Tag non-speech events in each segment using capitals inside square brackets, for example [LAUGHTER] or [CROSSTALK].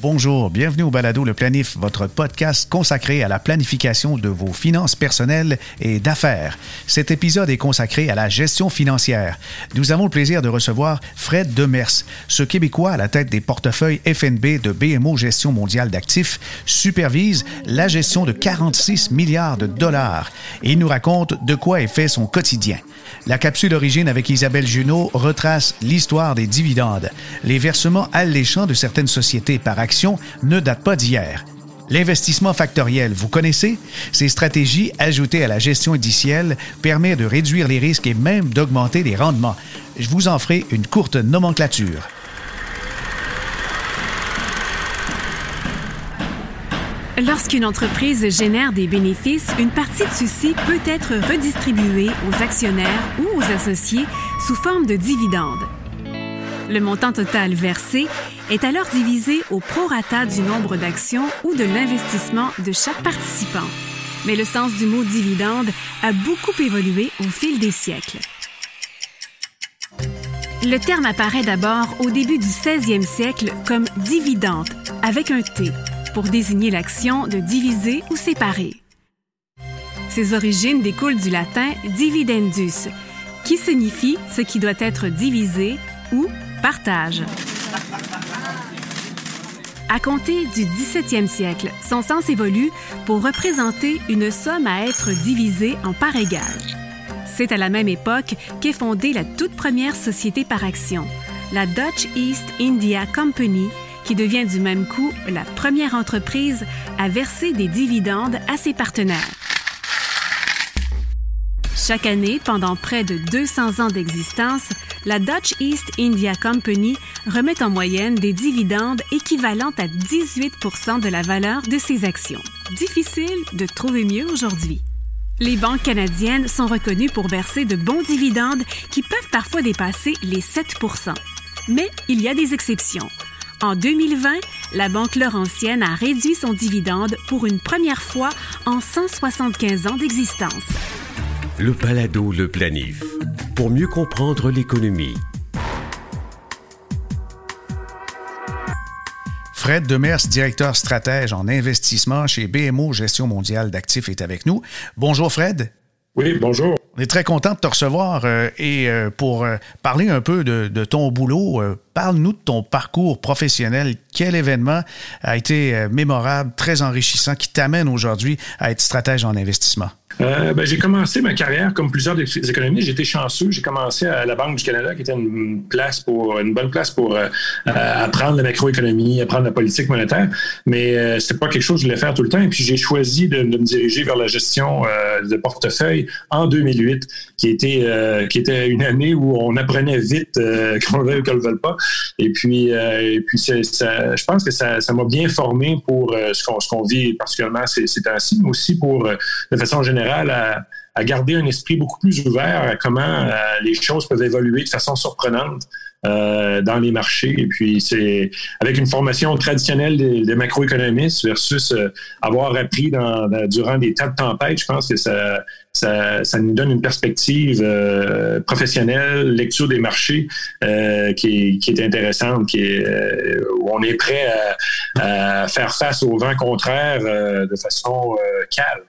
Bonjour, bienvenue au Balado Le Planif, votre podcast consacré à la planification de vos finances personnelles et d'affaires. Cet épisode est consacré à la gestion financière. Nous avons le plaisir de recevoir Fred Demers. Ce Québécois à la tête des portefeuilles FNB de BMO Gestion mondiale d'actifs supervise la gestion de 46 milliards de dollars et il nous raconte de quoi est fait son quotidien. La capsule d'origine avec Isabelle Junot retrace l'histoire des dividendes. Les versements alléchants de certaines sociétés par ne datent pas d'hier. L'investissement factoriel, vous connaissez? Ces stratégies ajoutées à la gestion indicielle permettent de réduire les risques et même d'augmenter les rendements. Je vous en ferai une courte nomenclature. Lorsqu'une entreprise génère des bénéfices, une partie de ceux-ci peut être redistribuée aux actionnaires ou aux associés sous forme de dividendes. Le montant total versé est alors divisé au prorata du nombre d'actions ou de l'investissement de chaque participant. Mais le sens du mot dividende a beaucoup évolué au fil des siècles. Le terme apparaît d'abord au début du 16e siècle comme dividende avec un T pour désigner l'action de diviser ou séparer. Ses origines découlent du latin dividendus, qui signifie ce qui doit être divisé ou partage. À compter du 17e siècle, son sens évolue pour représenter une somme à être divisée en parts égales. C'est à la même époque qu'est fondée la toute première société par action, la Dutch East India Company, qui devient du même coup la première entreprise à verser des dividendes à ses partenaires. Chaque année, pendant près de 200 ans d'existence, la Dutch East India Company remet en moyenne des dividendes équivalents à 18% de la valeur de ses actions. Difficile de trouver mieux aujourd'hui. Les banques canadiennes sont reconnues pour verser de bons dividendes qui peuvent parfois dépasser les 7 Mais il y a des exceptions. En 2020, la Banque Laurentienne a réduit son dividende pour une première fois en 175 ans d'existence. Le balado Le Planif. Pour mieux comprendre l'économie. Fred Demers, directeur stratège en investissement chez BMO Gestion mondiale d'actifs, est avec nous. Bonjour Fred. Oui, bonjour. On est très content de te recevoir euh, et euh, pour euh, parler un peu de, de ton boulot, parle-nous de ton parcours professionnel. Quel événement a été mémorable, très enrichissant, qui t'amène aujourd'hui à être stratège en investissement? Euh, ben, j'ai commencé ma carrière comme plusieurs des économistes. J'étais chanceux. J'ai commencé à la Banque du Canada, qui était une place pour une bonne place pour euh, apprendre la macroéconomie, apprendre la politique monétaire. Mais euh, c'était pas quelque chose que je voulais faire tout le temps. Et puis j'ai choisi de, me diriger vers la gestion euh, de portefeuille en 2008, qui était qui était une année où on apprenait vite [LAUGHS] qu'on le veuille ou qu'on le veuille pas. Et puis et puis ça, je pense que ça m'a bien formé pour ce qu'on ce qu'on vit particulièrement ces temps-ci, mais aussi pour de façon générale à, garder un esprit beaucoup plus ouvert à comment euh, les choses peuvent évoluer de façon surprenante euh, dans les marchés. Et puis, c'est avec une formation traditionnelle des, macroéconomistes versus euh, avoir appris durant des tas de tempêtes, je pense que ça, ça, nous donne une perspective professionnelle, lecture des marchés qui, est, intéressante, qui où on est prêt à, à faire face aux vents contraires de façon calme.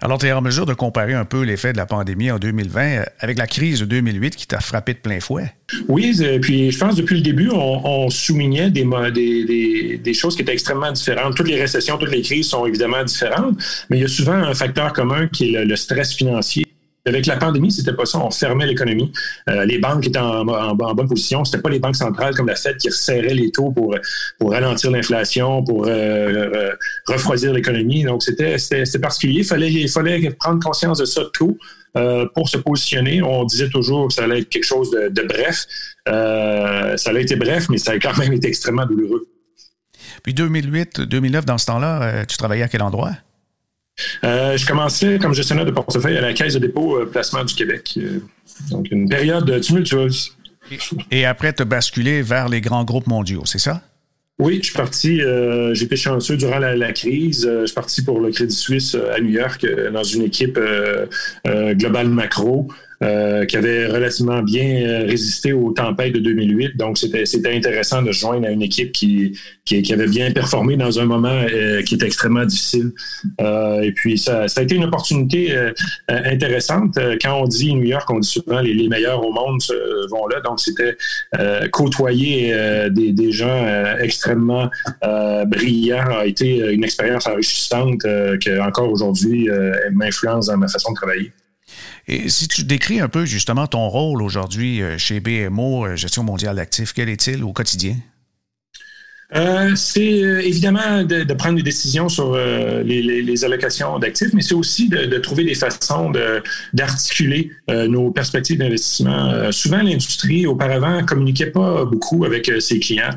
Alors, tu es en mesure de comparer un peu l'effet de la pandémie en 2020 euh, avec la crise de 2008 qui t'a frappé de plein fouet? Oui, euh, puis je pense depuis le début, on, soulignait des, choses qui étaient extrêmement différentes. Toutes les récessions, toutes les crises sont évidemment différentes, mais il y a souvent un facteur commun qui est le stress financier. Avec la pandémie, c'était pas ça. On fermait l'économie. Euh, les banques étaient en, bonne position. C'était pas les banques centrales comme la Fed qui resserraient les taux pour, ralentir l'inflation, pour euh, euh, refroidir l'économie. Donc, c'était particulier. Il fallait, il fallait prendre conscience de ça tôt. pour se positionner. On disait toujours que ça allait être quelque chose de, de bref. ça a été bref, mais ça a quand même été extrêmement douloureux. Puis 2008, 2009, dans ce temps-là, tu travaillais à quel endroit? Euh, je commençais comme gestionnaire de portefeuille à la Caisse de dépôt euh, placement du Québec. Euh, donc, une période tumultueuse. Et après, tu as basculé vers les grands groupes mondiaux, c'est ça? Oui, je suis parti. Euh, J'étais chanceux durant la, crise. Euh, je suis parti pour le Crédit Suisse à New York dans une équipe globale macro. Euh, qui avait relativement bien euh, résisté aux tempêtes de 2008. Donc, c'était, intéressant de joindre à une équipe qui, qui, avait bien performé dans un moment euh, qui est extrêmement difficile. et puis, ça, ça, a été une opportunité intéressante. Quand on dit New York, on dit souvent les, les meilleurs au monde vont là. Donc, c'était côtoyer des, des, gens extrêmement brillants a été une expérience enrichissante qui, encore aujourd'hui, m'influence dans ma façon de travailler. Et si tu décris un peu justement ton rôle aujourd'hui euh, chez BMO, euh, Gestion mondiale d'actifs, quel est-il au quotidien? Euh, c'est euh, évidemment de, prendre des décisions sur euh, les, allocations d'actifs, mais c'est aussi de, trouver des façons d'articuler nos perspectives d'investissement. souvent, l'industrie, auparavant, communiquait pas beaucoup avec ses clients.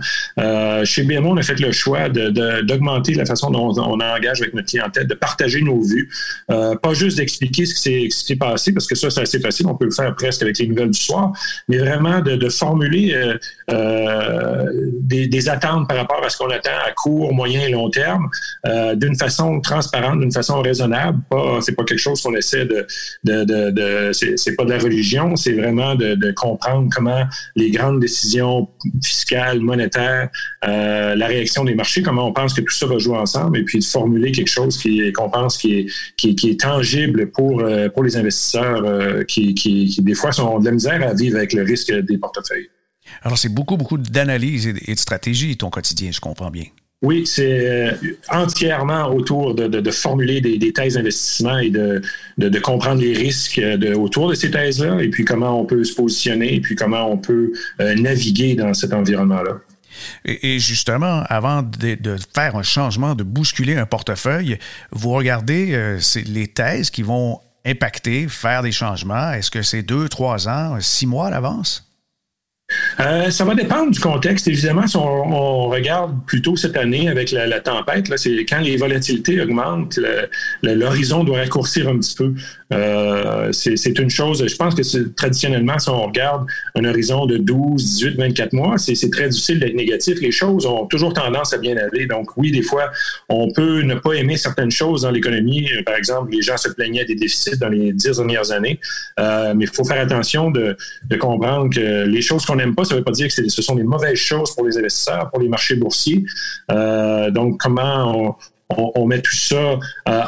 chez BMO, on a fait le choix d'augmenter la façon dont on, engage avec notre clientèle, de partager nos vues, pas juste d'expliquer ce qui s'est passé, parce que ça, c'est assez facile, on peut le faire presque avec les nouvelles du soir, mais vraiment de, formuler des, des attentes par rapport à ce qu'on attend à court, moyen et long terme, euh, d'une façon transparente, d'une façon raisonnable. Pas, c'est pas quelque chose qu'on essaie de, de, de, de c'est, pas de la religion, c'est vraiment de, de, comprendre comment les grandes décisions fiscales, monétaires, euh, la réaction des marchés, comment on pense que tout ça va jouer ensemble, et puis de formuler quelque chose qui, qu'on pense qui est, qui, est tangible pour, euh, pour les investisseurs euh, qui, qui, qui, des fois, sont de la misère à vivre avec le risque des portefeuilles. Alors, c'est beaucoup, beaucoup d'analyse et de stratégie, ton quotidien, je comprends bien. Oui, c'est euh, entièrement autour de, formuler des, thèses d'investissement et de, comprendre les risques autour de ces thèses-là, et puis comment on peut se positionner, et puis comment on peut euh, naviguer dans cet environnement-là. Et, justement, avant de, faire un changement, de bousculer un portefeuille, vous regardez euh, les thèses qui vont impacter, faire des changements. Est-ce que c'est deux, trois ans, six mois à l'avance? Euh, ça va dépendre du contexte. Évidemment, si on, regarde plutôt cette année avec la, tempête, là, c'est quand les volatilités augmentent, l'horizon doit raccourcir un petit peu. Euh, c'est une chose, je pense que traditionnellement, si on regarde un horizon de 12, 18, 24 mois, c'est très difficile d'être négatif. Les choses ont toujours tendance à bien aller. Donc oui, des fois, on peut ne pas aimer certaines choses dans l'économie. Par exemple, les gens se plaignaient des déficits dans les dix dernières années. Euh, mais il faut faire attention de, de comprendre que les choses qu'on n'aime pas, ça ne veut pas dire que ce sont des mauvaises choses pour les investisseurs, pour les marchés boursiers. Euh, donc, comment on, met tout ça euh,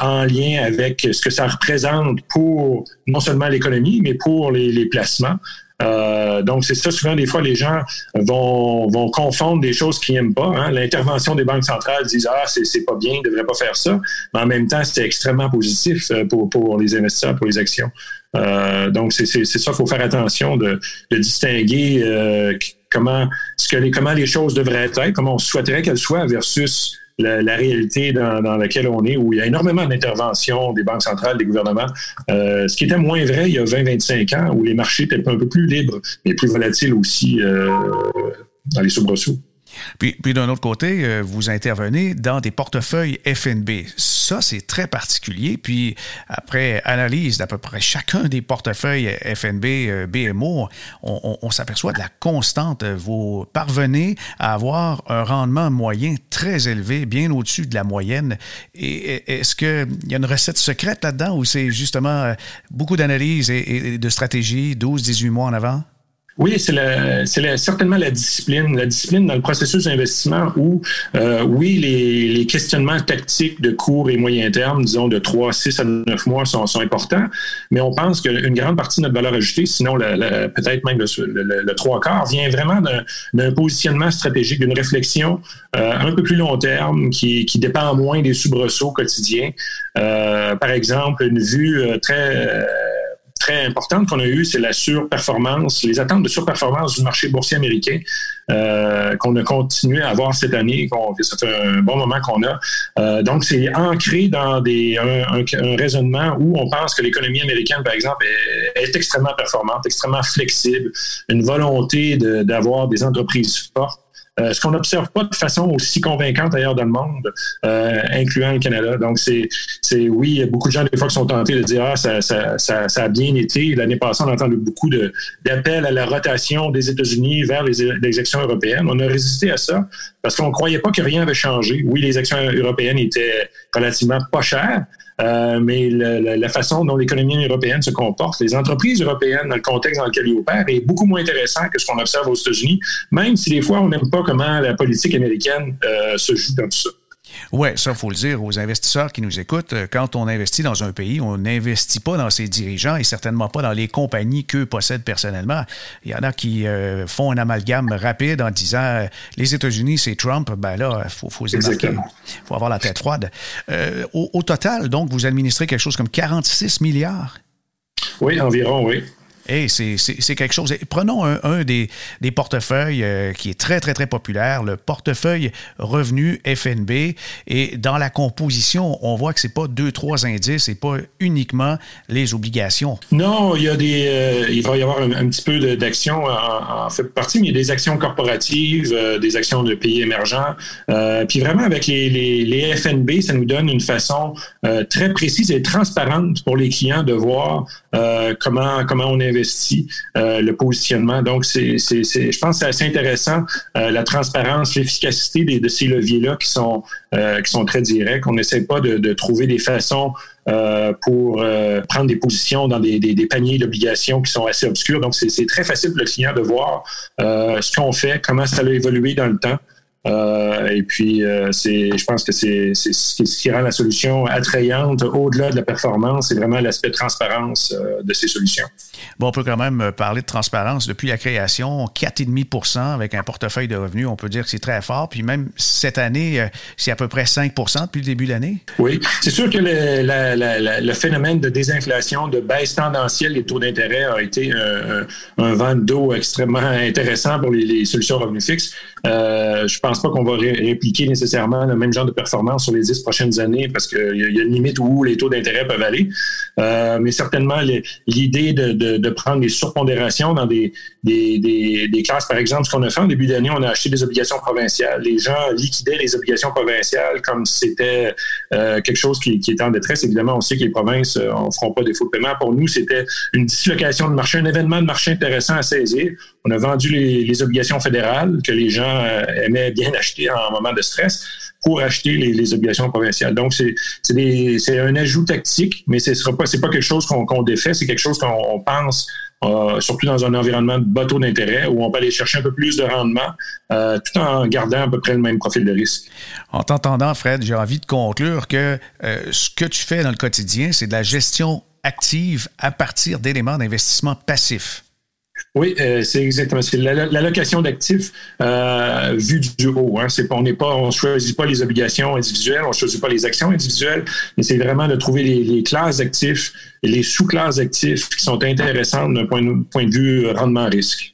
en lien avec ce que ça représente pour non seulement l'économie, mais pour les, placements. Euh, donc, c'est ça, souvent, des fois, les gens vont, confondre des choses qu'ils n'aiment pas. Hein. L'intervention des banques centrales disent Ah, c'est pas bien, ils ne devraient pas faire ça. Mais en même temps, c'est extrêmement positif pour, pour les investisseurs, pour les actions. Euh, donc, c'est ça, il faut faire attention de, distinguer euh, comment, ce que les, comment les choses devraient être, comment on souhaiterait qu'elles soient versus la, réalité dans, laquelle on est, où il y a énormément d'interventions des banques centrales, des gouvernements, euh, ce qui était moins vrai il y a 20-25 ans, où les marchés étaient un peu plus libres, mais plus volatiles aussi dans les soubresauts. Puis, puis d'un autre côté, euh, vous intervenez dans des portefeuilles FNB. Ça, c'est très particulier. Puis après analyse d'à peu près chacun des portefeuilles FNB, euh, BMO, on, s'aperçoit de la constante. Vous parvenez à avoir un rendement moyen très élevé, bien au-dessus de la moyenne. Et est-ce qu'il y a une recette secrète là-dedans ou c'est justement euh, beaucoup d'analyse et, et de stratégie 12-18 mois en avant? Oui, c'est certainement la discipline, la discipline dans le processus d'investissement où, euh, oui, les, questionnements tactiques de court et moyen terme, disons de 3, 6 à 9 mois, sont, importants, mais on pense qu'une grande partie de notre valeur ajoutée, sinon peut-être même le, trois quarts, vient vraiment d'un positionnement stratégique, d'une réflexion euh, un peu plus long terme qui, qui dépend moins des soubresauts quotidiens. Euh, par exemple, une vue très très importante qu'on a eue, c'est la surperformance, les attentes de surperformance du marché boursier américain euh, qu'on a continué à avoir cette année. Fait un bon moment qu'on a. Euh, donc, c'est ancré dans des, un, raisonnement où on pense que l'économie américaine, par exemple, est, extrêmement performante, extrêmement flexible, une volonté d'avoir des entreprises fortes. Ce qu'on n'observe pas de façon aussi convaincante ailleurs dans le monde, incluant le Canada. Donc, c'est, c'est oui, il y a beaucoup de gens des fois qui sont tentés de dire Ah, ça, ça, ça, ça a bien été. L'année passée, on a entendu beaucoup de, d'appels à la rotation des États-Unis vers les, les actions européennes. On a résisté à ça parce qu'on ne croyait pas que rien avait changé. Oui, les actions européennes étaient relativement pas chères, euh, mais la, façon dont l'économie européenne se comporte, les entreprises européennes dans le contexte dans lequel ils opèrent, est beaucoup moins intéressant que ce qu'on observe aux États-Unis, même si des fois on n'aime pas comment la politique américaine euh, se joue dans tout ça. Oui, ça, il faut le dire aux investisseurs qui nous écoutent. Euh, quand on investit dans un pays, on n'investit pas dans ses dirigeants et certainement pas dans les compagnies qu'eux possèdent personnellement. Il y en a qui euh, font un amalgame rapide en disant euh, les États-Unis, c'est Trump. Ben là, il faut, faut, faut avoir la tête froide. au, au total, donc, vous administrez quelque chose comme 46 milliards? Oui, environ, oui. Hey, c'est quelque chose. Prenons un, des, des, portefeuilles euh, qui est très, très, très populaire, le portefeuille revenu FNB. Et dans la composition, on voit que c'est pas deux, trois indices et pas uniquement les obligations. Non, il y a des, euh, il va y avoir un, petit peu d'actions en, fait partie, mais il y a des actions corporatives, euh, des actions de pays émergents. puis vraiment, avec les, les, les, FNB, ça nous donne une façon très précise et transparente pour les clients de voir comment, comment on est investi, euh, le positionnement. Donc, c'est, je pense que c'est assez intéressant, euh, la transparence, l'efficacité de, ces leviers-là qui sont, euh, qui sont très directs. On n'essaie pas de, trouver des façons pour prendre des positions dans des, des, paniers d'obligations qui sont assez obscurs. Donc, c'est très facile pour le client de voir ce qu'on fait, comment ça a évolué dans le temps. Euh, et puis, euh, c'est, je pense que c'est, ce qui rend la solution attrayante au-delà de la performance, c'est vraiment l'aspect transparence euh, de ces solutions. Bon, on peut quand même parler de transparence. Depuis la création, 4,5 avec un portefeuille de revenus, on peut dire que c'est très fort. Puis même cette année, c'est à peu près 5 depuis le début de l'année. Oui, c'est sûr que le, phénomène de désinflation, de baisse tendancielle des taux d'intérêt a été un, vent d'eau extrêmement intéressant pour les, les solutions revenus fixes. je pense pense pas qu'on va répliquer nécessairement le même genre de performance sur les dix prochaines années parce qu'il y, a une limite où les taux d'intérêt peuvent aller. Euh, mais certainement, l'idée de, prendre des surpondérations dans des, des, classes, par exemple, ce qu'on a fait en début d'année, on a acheté des obligations provinciales. Les gens liquidaient les obligations provinciales comme si c'était euh, quelque chose qui, était en détresse. Évidemment, on sait que les provinces ne euh, feront pas défaut de paiement. Pour nous, c'était une dislocation de marché, un événement de marché intéressant à saisir. On a vendu les, les obligations fédérales que les gens aimaient bien [LAUGHS] acheter en moment de stress pour acheter les, obligations provinciales. Donc, c'est un ajout tactique, mais ce n'est pas, pas quelque chose qu'on défait, c'est quelque chose qu'on pense euh, surtout dans un environnement de bateau d'intérêt où on peut aller chercher un peu plus de rendement euh, tout en gardant à peu près le même profil de risque. En t'entendant, Fred, j'ai envie de conclure que euh, ce que tu fais dans le quotidien, c'est de la gestion active à partir d'éléments d'investissement passifs. Oui, euh, c'est exactement. C'est l'allocation d'actifs euh, vue du haut. Hein. C'est, on n'est pas, on choisit pas les obligations individuelles, on choisit pas les actions individuelles, mais c'est vraiment de trouver les, les classes d'actifs et les sous-classes d'actifs qui sont intéressantes d'un point, de vue rendement-risque.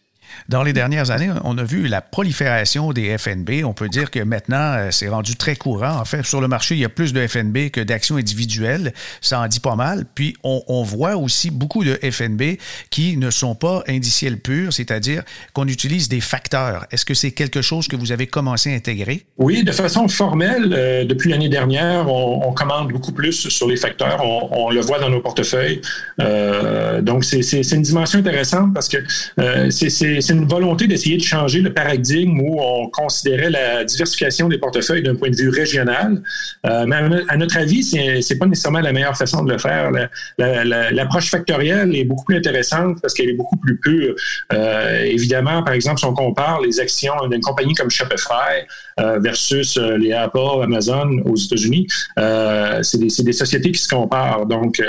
Dans les dernières années, on a vu la prolifération des FNB. On peut dire que maintenant, euh, c'est rendu très courant. En fait, sur le marché, il y a plus de FNB que d'actions individuelles. Ça en dit pas mal. Puis, on, voit aussi beaucoup de FNB qui ne sont pas indiciels purs, c'est-à-dire qu'on utilise des facteurs. Est-ce que c'est quelque chose que vous avez commencé à intégrer? Oui, de façon formelle. Euh, depuis l'année dernière, on, commande beaucoup plus sur les facteurs. On, le voit dans nos portefeuilles. Euh, donc, c'est une dimension intéressante parce que c'est une volonté d'essayer de changer le paradigme où on considérait la diversification des portefeuilles d'un point de vue régional. Euh, mais à notre avis, c'est, c'est pas nécessairement la meilleure façon de le faire. l'approche factorielle est beaucoup plus intéressante parce qu'elle est beaucoup plus pure. Euh, évidemment, par exemple, si on compare les actions d'une compagnie comme Shopify euh, versus les Apple, Amazon aux États-Unis, c'est des, c'est des sociétés qui se comparent. Donc,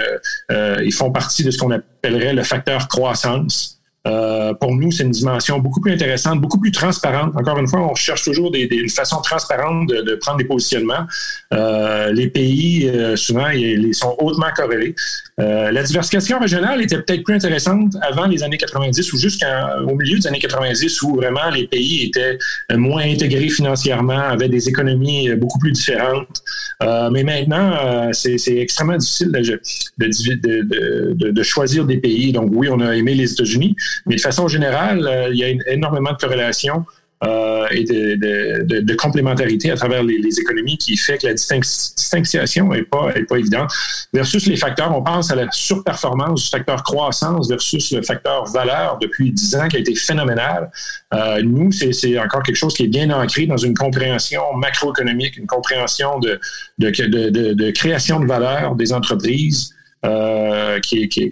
ils font partie de ce qu'on appellerait le facteur croissance. Euh, pour nous, c'est une dimension beaucoup plus intéressante, beaucoup plus transparente. Encore une fois, on cherche toujours des, une façon transparente de, prendre des positionnements. Euh, les pays, euh, souvent, ils, sont hautement corrélés. la diversification régionale était peut-être plus intéressante avant les années 90 ou jusqu'au milieu des années 90 où vraiment les pays étaient moins intégrés financièrement, avaient des économies beaucoup plus différentes. mais maintenant, c'est extrêmement difficile de, de, choisir des pays. Donc oui, on a aimé les États-Unis, mais de façon générale, euh, il y a énormément de corrélations euh, et de, de, de, complémentarité à travers les, les, économies qui fait que la distinction n'est pas, est pas évidente. Versus les facteurs, on pense à la surperformance du facteur croissance versus le facteur valeur depuis 10 ans qui a été phénoménal. Euh, nous, c'est encore quelque chose qui est bien ancré dans une compréhension macroéconomique, une compréhension de, de, de, de création de valeur des entreprises. Euh,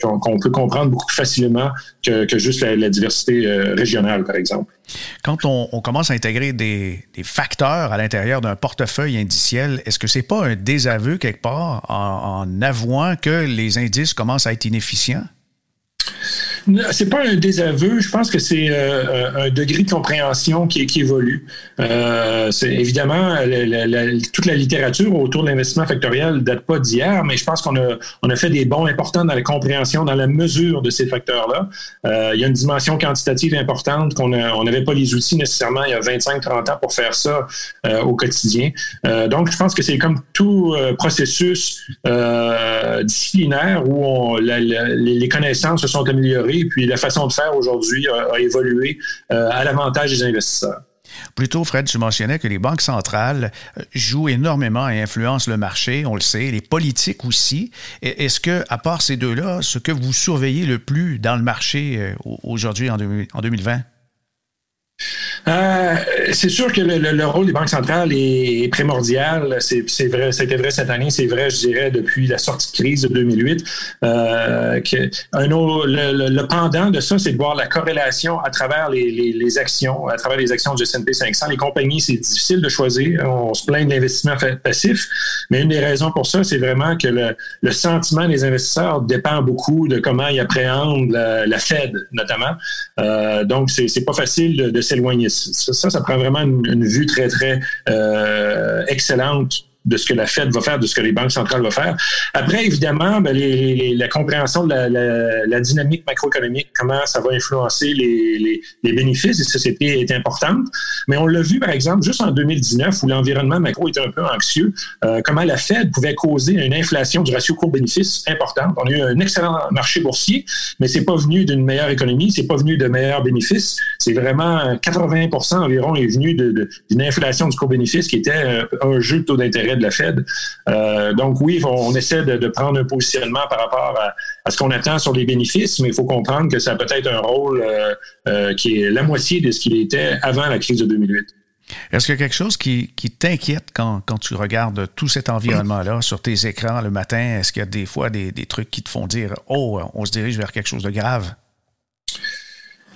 qu'on peut comprendre beaucoup plus facilement que, juste la, diversité euh, régionale, par exemple. Quand on, commence à intégrer des, des facteurs à l'intérieur d'un portefeuille indiciel, est-ce que c'est pas un désaveu quelque part en, en avouant que les indices commencent à être inefficients? C'est pas un désaveu. Je pense que c'est euh, un degré de compréhension qui, évolue. Euh, évidemment toute la littérature autour de l'investissement factoriel date pas d'hier, mais je pense qu'on a on a fait des bons importants dans la compréhension, dans la mesure de ces facteurs-là. Euh, il y a une dimension quantitative importante qu'on on n'avait pas les outils nécessairement il y a 25-30 ans pour faire ça euh, au quotidien. Euh, donc, je pense que c'est comme tout euh, processus disciplinaire où les connaissances se sont améliorées puis la façon de faire aujourd'hui a, évolué euh, à l'avantage des investisseurs. Plus tôt, Fred, tu mentionnais que les banques centrales euh, jouent énormément et influencent le marché, on le sait, les politiques aussi. Est-ce que, à part ces deux-là, ce que vous surveillez le plus dans le marché euh, aujourd'hui en 2020? Euh, c'est sûr que le, rôle des banques centrales est, primordial. C'est vrai, c'était vrai cette année, c'est vrai, je dirais, depuis la sortie de crise de 2008. Euh, le, pendant de ça, c'est de voir la corrélation à travers les, actions, à travers les actions du S&P 500. Les compagnies, c'est difficile de choisir. On se plaint de l'investissement passif, mais une des raisons pour ça, c'est vraiment que le, sentiment des investisseurs dépend beaucoup de comment ils appréhendent la, Fed, notamment. Euh, donc, c'est pas facile de, de Ça, ça prend vraiment une, vue très, très euh, excellente de ce que la Fed va faire, de ce que les banques centrales vont faire. Après, évidemment, ben, la compréhension de la, dynamique macroéconomique, comment ça va influencer les, les, les bénéfices des sociétés est importante. Mais on l'a vu, par exemple, juste en 2019, où l'environnement macro était un peu anxieux, euh, comment la Fed pouvait causer une inflation du ratio court-bénéfice importante. On a eu un excellent marché boursier, mais c'est pas venu d'une meilleure économie, c'est pas venu de meilleurs bénéfices. C'est vraiment 80% environ est venu d'une inflation du court-bénéfice qui était euh, un jeu de taux d'intérêt de la Fed. Euh, donc oui, on, essaie de, prendre un positionnement par rapport à, ce qu'on attend sur les bénéfices, mais il faut comprendre que ça peut être un rôle euh, euh, qui est la moitié de ce qu'il était avant la crise de 2008. Est-ce qu'il y a quelque chose qui, t'inquiète quand, tu regardes tout cet environnement-là sur tes écrans le matin? Est-ce qu'il y a des fois des, des trucs qui te font dire, oh, on se dirige vers quelque chose de grave?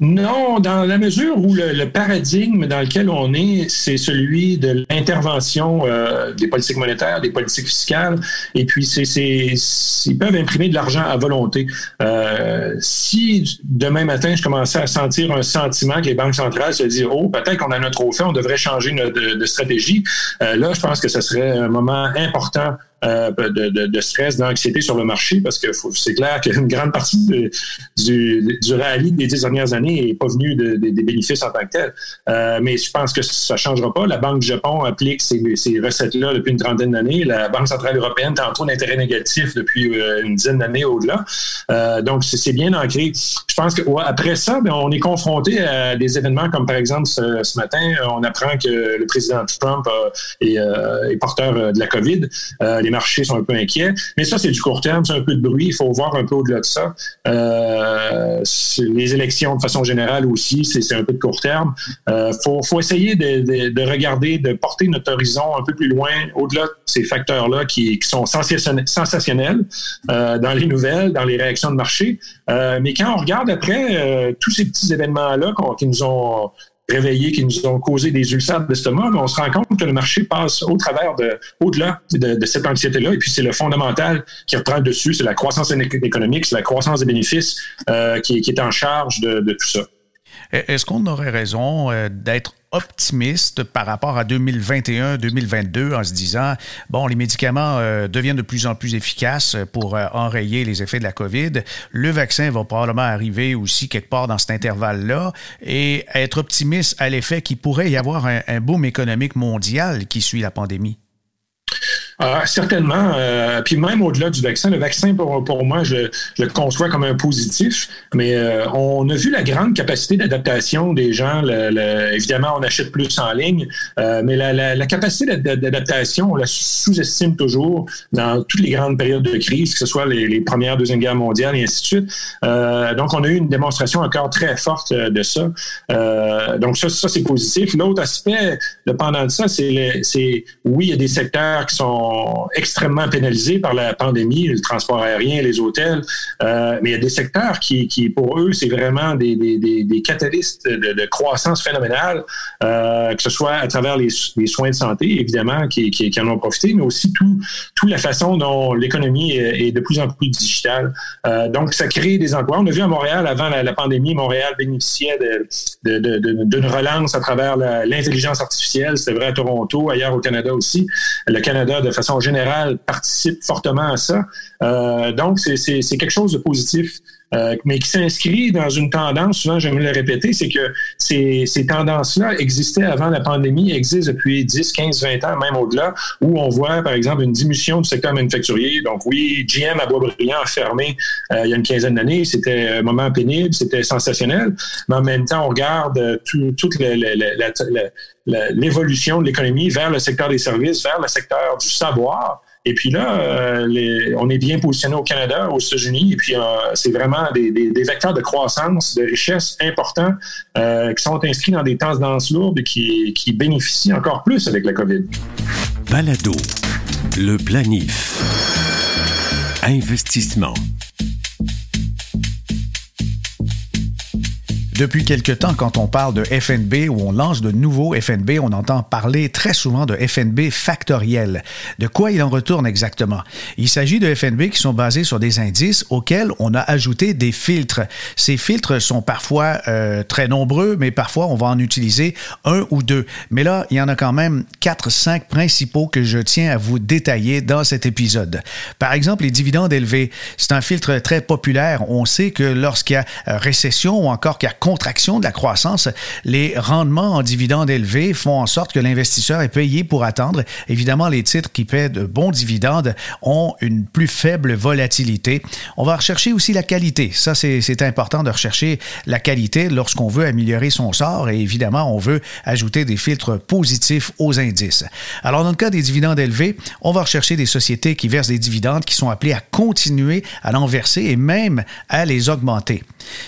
Non, dans la mesure où le, paradigme dans lequel on est, c'est celui de l'intervention euh, des politiques monétaires, des politiques fiscales, et puis c'est, ils peuvent imprimer de l'argent à volonté. Euh, si demain matin, je commençais à sentir un sentiment que les banques centrales se disent, oh, peut-être qu'on en a trop fait, on devrait changer de, stratégie, euh, là, je pense que ce serait un moment important euh, de, stress, d'anxiété sur le marché parce que c'est clair [LAUGHS] qu'une grande partie du, du rallye des dix dernières années n'est pas venue des bénéfices en tant que tel. Euh, mais je pense que ça ne changera pas. La Banque du Japon applique ces, recettes-là depuis une trentaine d'années. La Banque centrale européenne taux d'intérêt négatif depuis euh, une dizaine d'années au-delà. Euh, donc, c'est bien ancré. Je pense que après ça, ben, on est confronté à des événements comme par exemple ce, matin, on apprend que le président Trump est, porteur de la COVID. Marchés sont un peu inquiets. Mais ça, c'est du court terme, c'est un peu de bruit. Il faut voir un peu au-delà de ça. Euh, les élections, de façon générale aussi, c'est un peu de court terme. Il euh, faut, essayer de, de, regarder, de porter notre horizon un peu plus loin, au-delà de ces facteurs-là qui, sont sensationnels euh, dans les nouvelles, dans les réactions de marché. Mais quand on regarde après tous ces petits événements-là qui nous ont réveillés qui nous ont causé des ulcères d'estomac, mais on se rend compte que le marché passe au travers de, au-delà de, cette anxiété-là. Et puis, c'est le fondamental qui reprend le dessus, c'est la croissance économique, c'est la croissance des bénéfices euh, qui, est en charge de, de tout ça. Est-ce qu'on aurait raison euh, d'être optimiste par rapport à 2021-2022 en se disant, bon, les médicaments euh, deviennent de plus en plus efficaces pour euh, enrayer les effets de la COVID. Le vaccin va probablement arriver aussi quelque part dans cet intervalle-là et être optimiste à l'effet qu'il pourrait y avoir un boom économique mondial qui suit la pandémie. Ah, certainement. Euh, puis même au-delà du vaccin, le vaccin, pour, pour moi, je, je, le conçois comme un positif, mais euh, on a vu la grande capacité d'adaptation des gens. Le, évidemment, on achète plus en ligne, euh, mais la, la, la capacité d'adaptation, on la sous-estime toujours dans toutes les grandes périodes de crise, que ce soit les, les premières, deuxième guerre mondiale et ainsi de suite. Euh, donc, on a eu une démonstration encore très forte de ça. donc, ça, ça c'est positif. L'autre aspect, dépendant de ça, c'est oui, il y a des secteurs qui sont extrêmement pénalisés par la pandémie, le transport aérien, les hôtels, euh, mais il y a des secteurs qui, pour eux, c'est vraiment des, des, catalystes de, croissance phénoménale, euh, que ce soit à travers les, soins de santé, évidemment, qui, en ont profité, mais aussi tout, toute la façon dont l'économie est, de plus en plus digitale. Euh, donc, ça crée des emplois. On a vu à Montréal, avant la, pandémie, Montréal bénéficiait d'une relance à travers l'intelligence artificielle. C'était vrai à Toronto, ailleurs au Canada aussi. Le Canada, de façon générale, participe fortement à ça. Euh, donc, c'est quelque chose de positif. Euh, mais qui s'inscrit dans une tendance, souvent j'aime le répéter, c'est que ces, ces tendances-là existaient avant la pandémie, existent depuis 10, 15, 20 ans, même au-delà, où on voit, par exemple, une diminution du secteur manufacturier. Donc oui, GM à Boisbriand a fermé euh, il y a une quinzaine d'années, c'était un moment pénible, c'était sensationnel, mais en même temps, on regarde tout, toute l'évolution de l'économie vers le secteur des services, vers le secteur du savoir. Et puis là, euh, on est bien positionné au Canada, aux États-Unis, et puis euh, c'est vraiment des, vecteurs de croissance, de richesse importants euh, qui sont inscrits dans des tendances lourdes et qui, qui bénéficient encore plus avec la COVID. Balado, le planif. Investissement. Depuis quelque temps, quand on parle de FNB ou on lance de nouveaux FNB, on entend parler très souvent de FNB factoriel. De quoi il en retourne exactement? Il s'agit de FNB qui sont basés sur des indices auxquels on a ajouté des filtres. Ces filtres sont parfois euh, très nombreux, mais parfois on va en utiliser un ou deux. Mais là, il y en a quand même quatre, cinq principaux que je tiens à vous détailler dans cet épisode. Par exemple, les dividendes élevés. C'est un filtre très populaire. On sait que lorsqu'il y a récession ou encore qu'il y a contraction de la croissance, les rendements en dividendes élevés font en sorte que l'investisseur est payé pour attendre. Évidemment, les titres qui paient de bons dividendes ont une plus faible volatilité. On va rechercher aussi la qualité. Ça, c'est important de rechercher la qualité lorsqu'on veut améliorer son sort et évidemment, on veut ajouter des filtres positifs aux indices. Alors, dans le cas des dividendes élevés, on va rechercher des sociétés qui versent des dividendes qui sont appelées à continuer à l'en verser et même à les augmenter.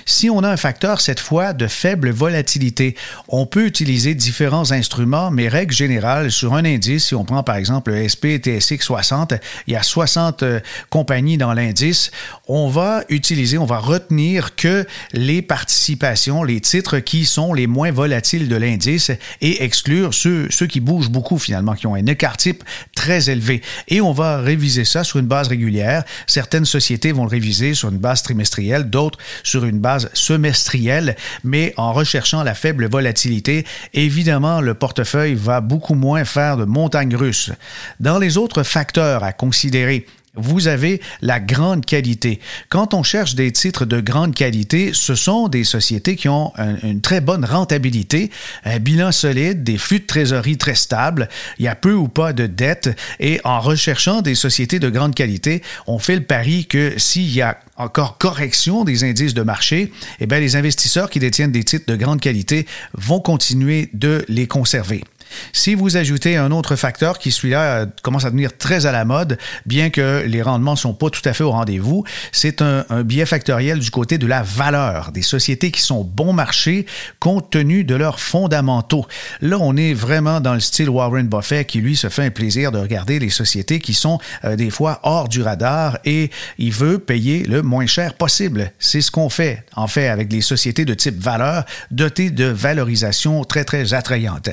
Si on a un facteur cette fois de faible volatilité, on peut utiliser différents instruments, mais règle générale, sur un indice, si on prend par exemple le SP TSX 60, il y a 60 euh, compagnies dans l'indice, on va utiliser, on va retenir que les participations, les titres qui sont les moins volatiles de l'indice et exclure ceux, ceux qui bougent beaucoup finalement, qui ont un écart type très élevé. Et on va réviser ça sur une base régulière. Certaines sociétés vont le réviser sur une base trimestrielle, d'autres sur une base semestrielle, mais en recherchant la faible volatilité, évidemment, le portefeuille va beaucoup moins faire de montagnes russes. Dans les autres facteurs à considérer, vous avez la grande qualité. Quand on cherche des titres de grande qualité, ce sont des sociétés qui ont une très bonne rentabilité, un bilan solide, des flux de trésorerie très stables, il y a peu ou pas de dettes, et en recherchant des sociétés de grande qualité, on fait le pari que s'il y a encore correction des indices de marché, eh bien, les investisseurs qui détiennent des titres de grande qualité vont continuer de les conserver. Si vous ajoutez un autre facteur qui, celui-là, commence à devenir très à la mode, bien que les rendements ne sont pas tout à fait au rendez-vous, c'est un, biais factoriel du côté de la valeur des sociétés qui sont bon marché compte tenu de leurs fondamentaux. Là, on est vraiment dans le style Warren Buffett qui, lui, se fait un plaisir de regarder les sociétés qui sont euh, des fois hors du radar et il veut payer le moins cher possible. C'est ce qu'on fait, en fait, avec les sociétés de type valeur dotées de valorisation très, très attrayante.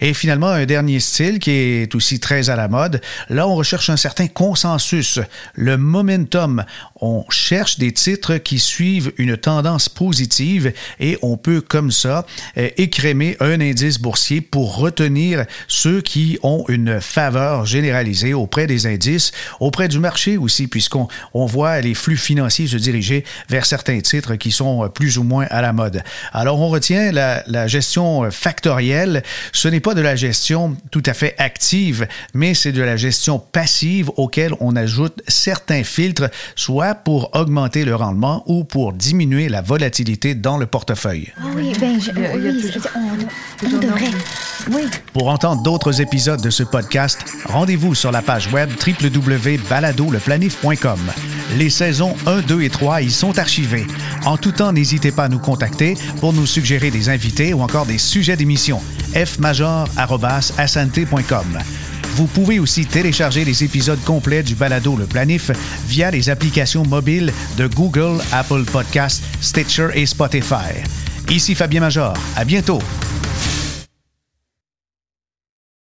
Et finalement un dernier style qui est aussi très à la mode. Là, on recherche un certain consensus, le momentum. On cherche des titres qui suivent une tendance positive et on peut comme ça euh, écrémer un indice boursier pour retenir ceux qui ont une faveur généralisée auprès des indices, auprès du marché aussi, puisqu'on on voit les flux financiers se diriger vers certains titres qui sont plus ou moins à la mode. Alors on retient la, la gestion factorielle. Ce n'est pas de la gestion tout à fait active, mais c'est de la gestion passive auquel on ajoute certains filtres, soit pour augmenter le rendement ou pour diminuer la volatilité dans le portefeuille. Ah oui, ben, je, oui, on, on devrait. Oui. Pour entendre d'autres épisodes de ce podcast, rendez-vous sur la page web www.baladoleplanif.com. Les saisons 1, 2 et 3 y sont archivées. En tout temps, n'hésitez pas à nous contacter pour nous suggérer des invités ou encore des sujets d'émission. fmajor.com. Vous pouvez aussi télécharger les épisodes complets du balado Le Planif via les applications mobiles de Google, Apple Podcasts, Stitcher et Spotify. Ici Fabien Major. À bientôt.